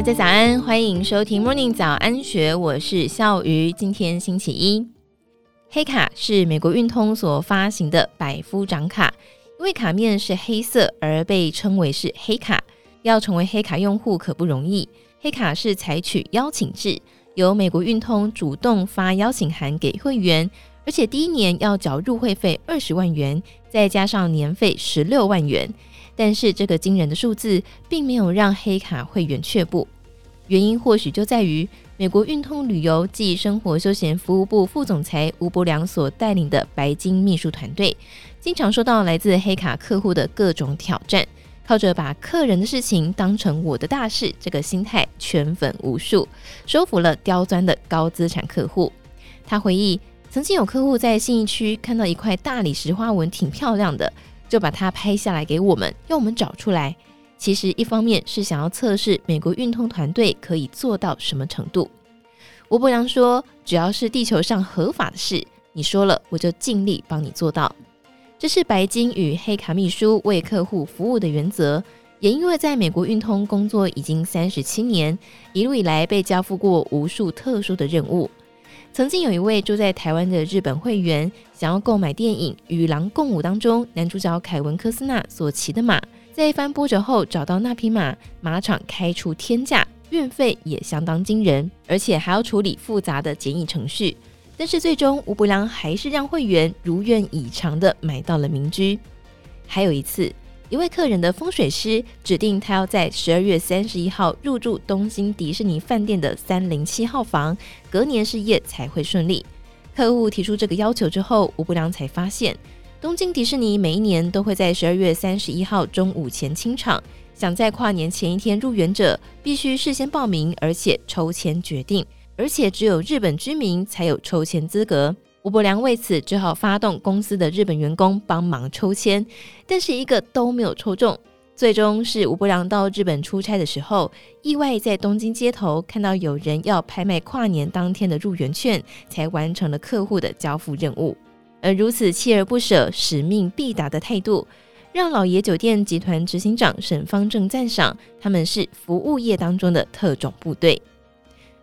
大家早安，欢迎收听 Morning 早安学，我是笑鱼。今天星期一，黑卡是美国运通所发行的百夫长卡，因为卡面是黑色而被称为是黑卡。要成为黑卡用户可不容易，黑卡是采取邀请制，由美国运通主动发邀请函给会员，而且第一年要缴入会费二十万元，再加上年费十六万元。但是这个惊人的数字并没有让黑卡会员却步，原因或许就在于美国运通旅游暨生活休闲服务部副总裁吴伯良所带领的白金秘书团队，经常收到来自黑卡客户的各种挑战，靠着把客人的事情当成我的大事这个心态圈粉无数，收服了刁钻的高资产客户。他回忆，曾经有客户在信义区看到一块大理石花纹挺漂亮的。就把它拍下来给我们，要我们找出来。其实一方面是想要测试美国运通团队可以做到什么程度。吴伯良说：“只要是地球上合法的事，你说了我就尽力帮你做到。”这是白金与黑卡秘书为客户服务的原则。也因为在美国运通工作已经三十七年，一路以来被交付过无数特殊的任务。曾经有一位住在台湾的日本会员，想要购买电影《与狼共舞》当中男主角凯文·科斯纳所骑的马，在一番波折后找到那匹马，马场开出天价，运费也相当惊人，而且还要处理复杂的检疫程序。但是最终吴伯良还是让会员如愿以偿的买到了民居。还有一次。一位客人的风水师指定他要在十二月三十一号入住东京迪士尼饭店的三零七号房，隔年事业才会顺利。客户提出这个要求之后，吴伯良才发现，东京迪士尼每一年都会在十二月三十一号中午前清场，想在跨年前一天入园者必须事先报名，而且抽签决定，而且只有日本居民才有抽签资格。吴伯良为此只好发动公司的日本员工帮忙抽签，但是一个都没有抽中。最终是吴伯良到日本出差的时候，意外在东京街头看到有人要拍卖跨年当天的入园券，才完成了客户的交付任务。而如此锲而不舍、使命必达的态度，让老爷酒店集团执行长沈方正赞赏他们是服务业当中的特种部队。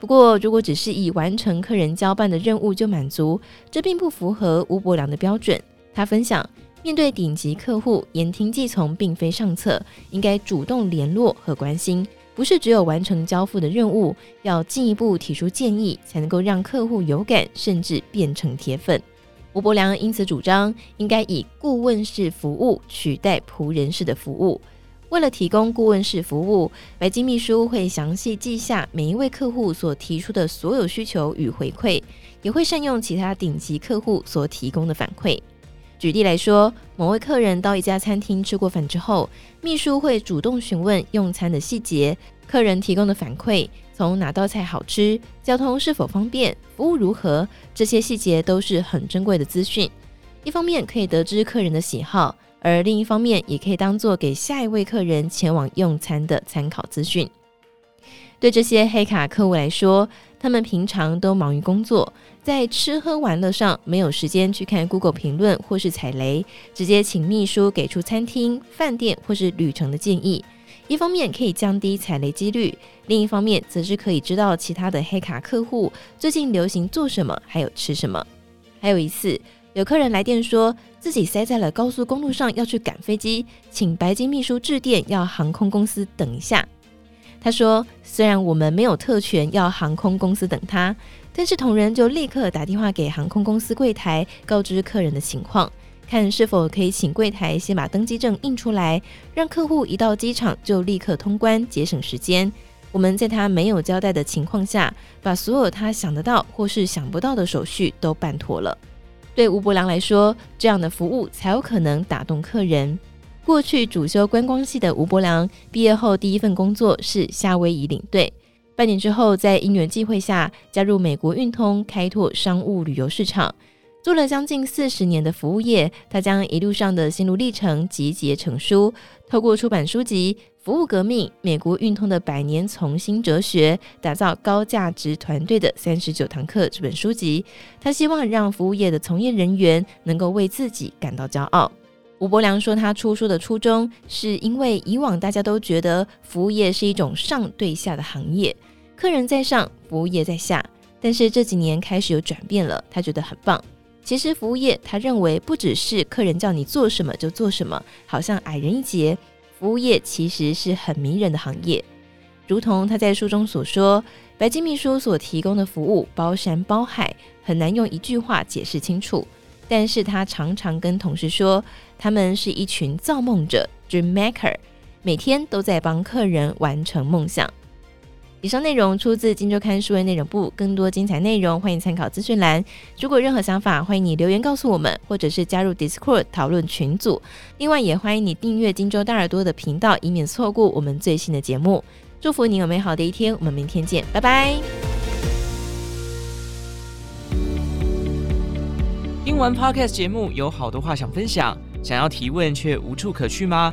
不过，如果只是以完成客人交办的任务就满足，这并不符合吴伯良的标准。他分享，面对顶级客户，言听计从并非上策，应该主动联络和关心，不是只有完成交付的任务，要进一步提出建议，才能够让客户有感，甚至变成铁粉。吴伯良因此主张，应该以顾问式服务取代仆人式的服务。为了提供顾问式服务，白金秘书会详细记下每一位客户所提出的所有需求与回馈，也会善用其他顶级客户所提供的反馈。举例来说，某位客人到一家餐厅吃过饭之后，秘书会主动询问用餐的细节，客人提供的反馈，从哪道菜好吃、交通是否方便、服务如何，这些细节都是很珍贵的资讯。一方面可以得知客人的喜好。而另一方面，也可以当做给下一位客人前往用餐的参考资讯。对这些黑卡客户来说，他们平常都忙于工作，在吃喝玩乐上没有时间去看 Google 评论或是踩雷，直接请秘书给出餐厅、饭店或是旅程的建议。一方面可以降低踩雷几率，另一方面则是可以知道其他的黑卡客户最近流行做什么，还有吃什么。还有一次。有客人来电说自己塞在了高速公路上，要去赶飞机，请白金秘书致电要航空公司等一下。他说，虽然我们没有特权要航空公司等他，但是同仁就立刻打电话给航空公司柜台，告知客人的情况，看是否可以请柜台先把登机证印出来，让客户一到机场就立刻通关，节省时间。我们在他没有交代的情况下，把所有他想得到或是想不到的手续都办妥了。对吴伯良来说，这样的服务才有可能打动客人。过去主修观光系的吴伯良，毕业后第一份工作是夏威夷领队。半年之后，在因缘际会下加入美国运通，开拓商务旅游市场。做了将近四十年的服务业，他将一路上的心路历程集结成书，透过出版书籍。服务革命，美国运通的百年从心哲学，打造高价值团队的三十九堂课这本书籍，他希望让服务业的从业人员能够为自己感到骄傲。吴伯良说，他出书的初衷是因为以往大家都觉得服务业是一种上对下的行业，客人在上，服务业在下。但是这几年开始有转变了，他觉得很棒。其实服务业，他认为不只是客人叫你做什么就做什么，好像矮人一截。服务业其实是很迷人的行业，如同他在书中所说，白金秘书所提供的服务包山包海，很难用一句话解释清楚。但是他常常跟同事说，他们是一群造梦者 （dream maker），每天都在帮客人完成梦想。以上内容出自《今周刊》数位内容部，更多精彩内容欢迎参考资讯栏。如果有任何想法，欢迎你留言告诉我们，或者是加入 Discord 讨论群组。另外，也欢迎你订阅《今周大耳朵》的频道，以免错过我们最新的节目。祝福你有美好的一天，我们明天见，拜拜。听完 Podcast 节目，有好多话想分享，想要提问却无处可去吗？